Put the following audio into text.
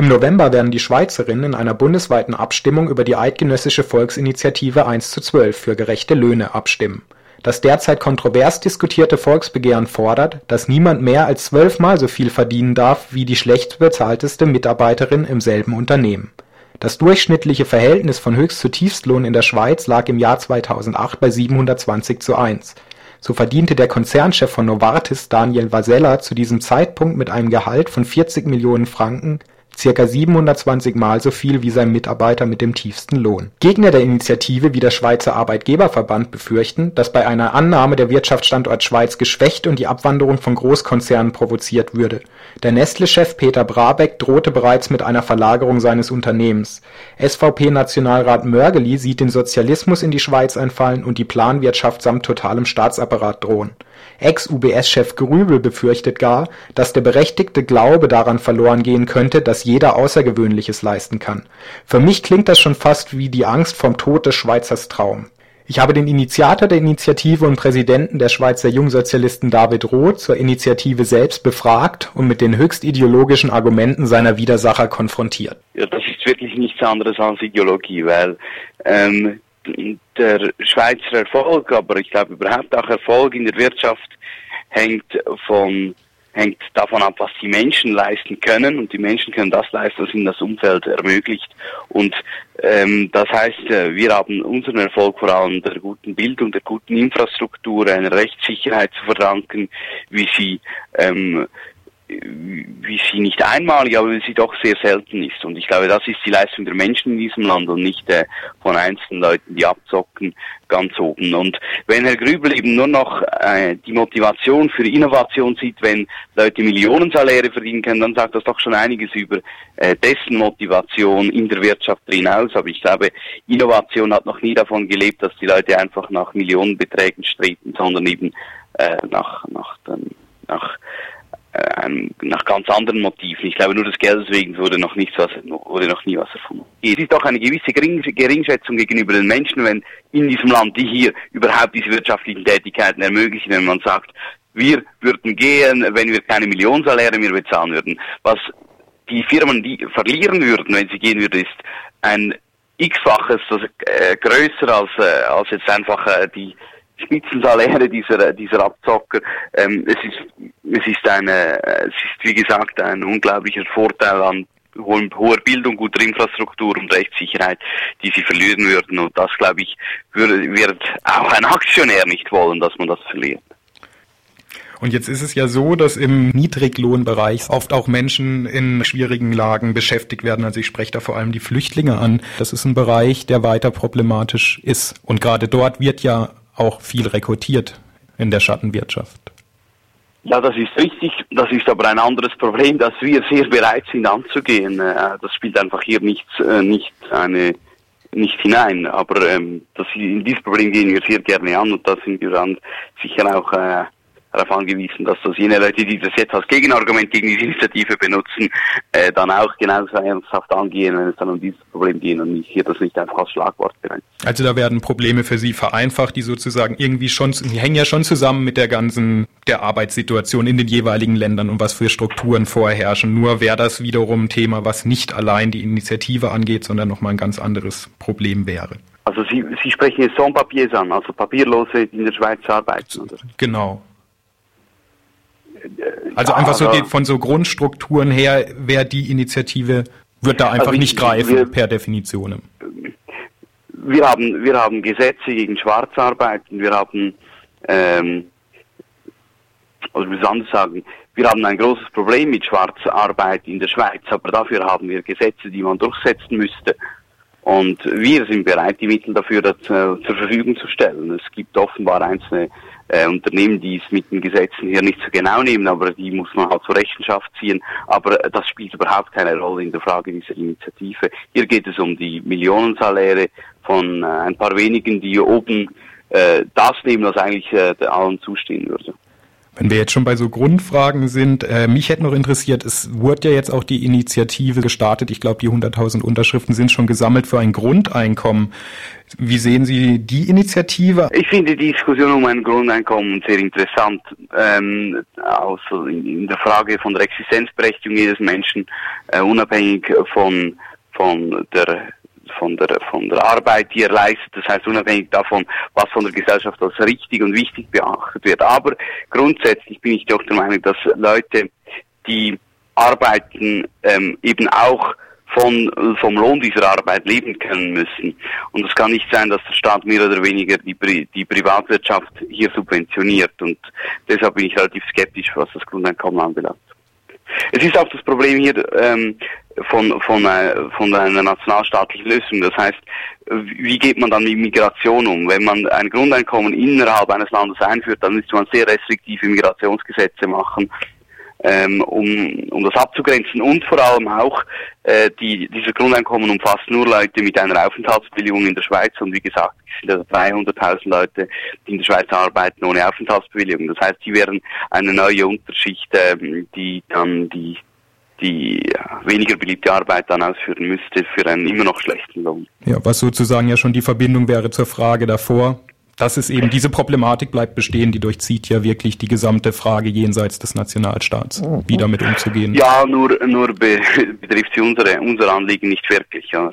Im November werden die Schweizerinnen in einer bundesweiten Abstimmung über die eidgenössische Volksinitiative 1 zu 12 für gerechte Löhne abstimmen. Das derzeit kontrovers diskutierte Volksbegehren fordert, dass niemand mehr als zwölfmal so viel verdienen darf wie die schlechtbezahlteste Mitarbeiterin im selben Unternehmen. Das durchschnittliche Verhältnis von Höchst zu Tiefstlohn in der Schweiz lag im Jahr 2008 bei 720 zu 1. So verdiente der Konzernchef von Novartis Daniel Vasella zu diesem Zeitpunkt mit einem Gehalt von 40 Millionen Franken circa 720 Mal so viel wie sein Mitarbeiter mit dem tiefsten Lohn. Gegner der Initiative wie der Schweizer Arbeitgeberverband befürchten, dass bei einer Annahme der Wirtschaftsstandort Schweiz geschwächt und die Abwanderung von Großkonzernen provoziert würde. Der Nestle-Chef Peter Brabeck drohte bereits mit einer Verlagerung seines Unternehmens. SVP-Nationalrat Mörgeli sieht den Sozialismus in die Schweiz einfallen und die Planwirtschaft samt totalem Staatsapparat drohen. Ex-UBS-Chef Grübel befürchtet gar, dass der berechtigte Glaube daran verloren gehen könnte, dass jeder Außergewöhnliches leisten kann. Für mich klingt das schon fast wie die Angst vom Tod des Schweizers Traum. Ich habe den Initiator der Initiative und Präsidenten der Schweizer Jungsozialisten David Roth zur Initiative selbst befragt und mit den höchst ideologischen Argumenten seiner Widersacher konfrontiert. Ja, das ist wirklich nichts anderes als Ideologie, weil ähm, der Schweizer Erfolg, aber ich glaube überhaupt auch Erfolg in der Wirtschaft hängt von hängt davon ab, was die Menschen leisten können und die Menschen können das leisten, was ihnen das Umfeld ermöglicht. Und ähm, das heißt, äh, wir haben unseren Erfolg vor allem der guten Bildung, der guten Infrastruktur, einer Rechtssicherheit zu verdanken, wie sie ähm, wie sie nicht einmalig, aber wie sie doch sehr selten ist. Und ich glaube, das ist die Leistung der Menschen in diesem Land und nicht äh, von einzelnen Leuten, die abzocken, ganz oben. Und wenn Herr Grübel eben nur noch äh, die Motivation für Innovation sieht, wenn Leute Millionensaläre verdienen können, dann sagt das doch schon einiges über äh, dessen Motivation in der Wirtschaft hinaus. Aber ich glaube, Innovation hat noch nie davon gelebt, dass die Leute einfach nach Millionenbeträgen streben, sondern eben äh, nach, nach, den, nach ähm, nach ganz anderen Motiven. Ich glaube, nur des Geldes wegen wurde noch nichts was, wurde noch nie was erfunden. Es ist doch eine gewisse Gering Geringschätzung gegenüber den Menschen, wenn in diesem Land die hier überhaupt diese wirtschaftlichen Tätigkeiten ermöglichen, wenn man sagt, wir würden gehen, wenn wir keine Millionensaläre mehr bezahlen würden. Was die Firmen die verlieren würden, wenn sie gehen würden, ist ein x-faches äh, größer als, äh, als jetzt einfach äh, die Spitzensaläre dieser, dieser Abzocker. Ähm, es ist, es ist eine, es ist wie gesagt ein unglaublicher Vorteil an hoher Bildung, guter Infrastruktur und Rechtssicherheit, die sie verlieren würden. Und das, glaube ich, würde, wird auch ein Aktionär nicht wollen, dass man das verliert. Und jetzt ist es ja so, dass im Niedriglohnbereich oft auch Menschen in schwierigen Lagen beschäftigt werden. Also ich spreche da vor allem die Flüchtlinge an. Das ist ein Bereich, der weiter problematisch ist. Und gerade dort wird ja auch viel rekrutiert in der Schattenwirtschaft. Ja, das ist richtig. Das ist aber ein anderes Problem, das wir sehr bereit sind anzugehen. Äh, das spielt einfach hier nicht, äh, nicht eine nicht hinein. Aber ähm, das, in dieses Problem gehen wir sehr gerne an und da sind wir dann sicher auch äh, darauf angewiesen, dass das jene Leute, die das jetzt als Gegenargument gegen die Initiative benutzen, äh, dann auch genauso ernsthaft angehen, wenn es dann um dieses Problem geht und nicht hier das nicht einfach als Schlagwort bereits. Also da werden Probleme für Sie vereinfacht, die sozusagen irgendwie schon, die hängen ja schon zusammen mit der ganzen, der Arbeitssituation in den jeweiligen Ländern und was für Strukturen vorherrschen. Nur wäre das wiederum ein Thema, was nicht allein die Initiative angeht, sondern nochmal ein ganz anderes Problem wäre. Also Sie, Sie sprechen jetzt Sans-Papiers an, also Papierlose, die in der Schweiz arbeiten, oder? Genau. Also einfach so die, von so Grundstrukturen her wäre die Initiative, wird da einfach also nicht greifen wir, per Definition. Wir haben, wir haben Gesetze gegen Schwarzarbeit und wir haben, ähm, also ich muss anders sagen, wir haben ein großes Problem mit Schwarzarbeit in der Schweiz, aber dafür haben wir Gesetze, die man durchsetzen müsste. Und wir sind bereit, die Mittel dafür das, äh, zur Verfügung zu stellen. Es gibt offenbar einzelne äh, Unternehmen, die es mit den Gesetzen hier nicht so genau nehmen, aber die muss man halt zur Rechenschaft ziehen. Aber das spielt überhaupt keine Rolle in der Frage dieser Initiative. Hier geht es um die Millionensaläre von äh, ein paar wenigen, die oben äh, das nehmen, was eigentlich äh, allen zustehen würde. Wenn wir jetzt schon bei so Grundfragen sind, äh, mich hätte noch interessiert, es wurde ja jetzt auch die Initiative gestartet. Ich glaube, die 100.000 Unterschriften sind schon gesammelt für ein Grundeinkommen. Wie sehen Sie die Initiative? Ich finde die Diskussion um ein Grundeinkommen sehr interessant. Ähm, also in, der Frage von der Existenzberechtigung jedes Menschen, äh, unabhängig von, von der von der, von der Arbeit, die er leistet, das heißt unabhängig davon, was von der Gesellschaft als richtig und wichtig beachtet wird. Aber grundsätzlich bin ich doch der Meinung, dass Leute, die arbeiten, ähm, eben auch von, vom Lohn dieser Arbeit leben können müssen. Und es kann nicht sein, dass der Staat mehr oder weniger die, die Privatwirtschaft hier subventioniert. Und deshalb bin ich relativ skeptisch, was das Grundeinkommen anbelangt. Es ist auch das Problem hier ähm, von, von, äh, von einer nationalstaatlichen Lösung. Das heißt, wie geht man dann mit Migration um? Wenn man ein Grundeinkommen innerhalb eines Landes einführt, dann müsste man sehr restriktive Migrationsgesetze machen ähm, um, um das abzugrenzen und vor allem auch äh, die, dieses Grundeinkommen umfasst nur Leute mit einer Aufenthaltsbewilligung in der Schweiz und wie gesagt, es sind also 300.000 Leute, die in der Schweiz arbeiten ohne Aufenthaltsbewilligung. Das heißt, die wären eine neue Unterschicht, ähm, die dann die die weniger beliebte Arbeit dann ausführen müsste für einen immer noch schlechten Lohn. Ja, was sozusagen ja schon die Verbindung wäre zur Frage davor, das ist eben, diese Problematik bleibt bestehen, die durchzieht ja wirklich die gesamte Frage jenseits des Nationalstaats, wie damit umzugehen. Ja, nur, nur be betrifft sie unsere, unser Anliegen nicht wirklich. Ja.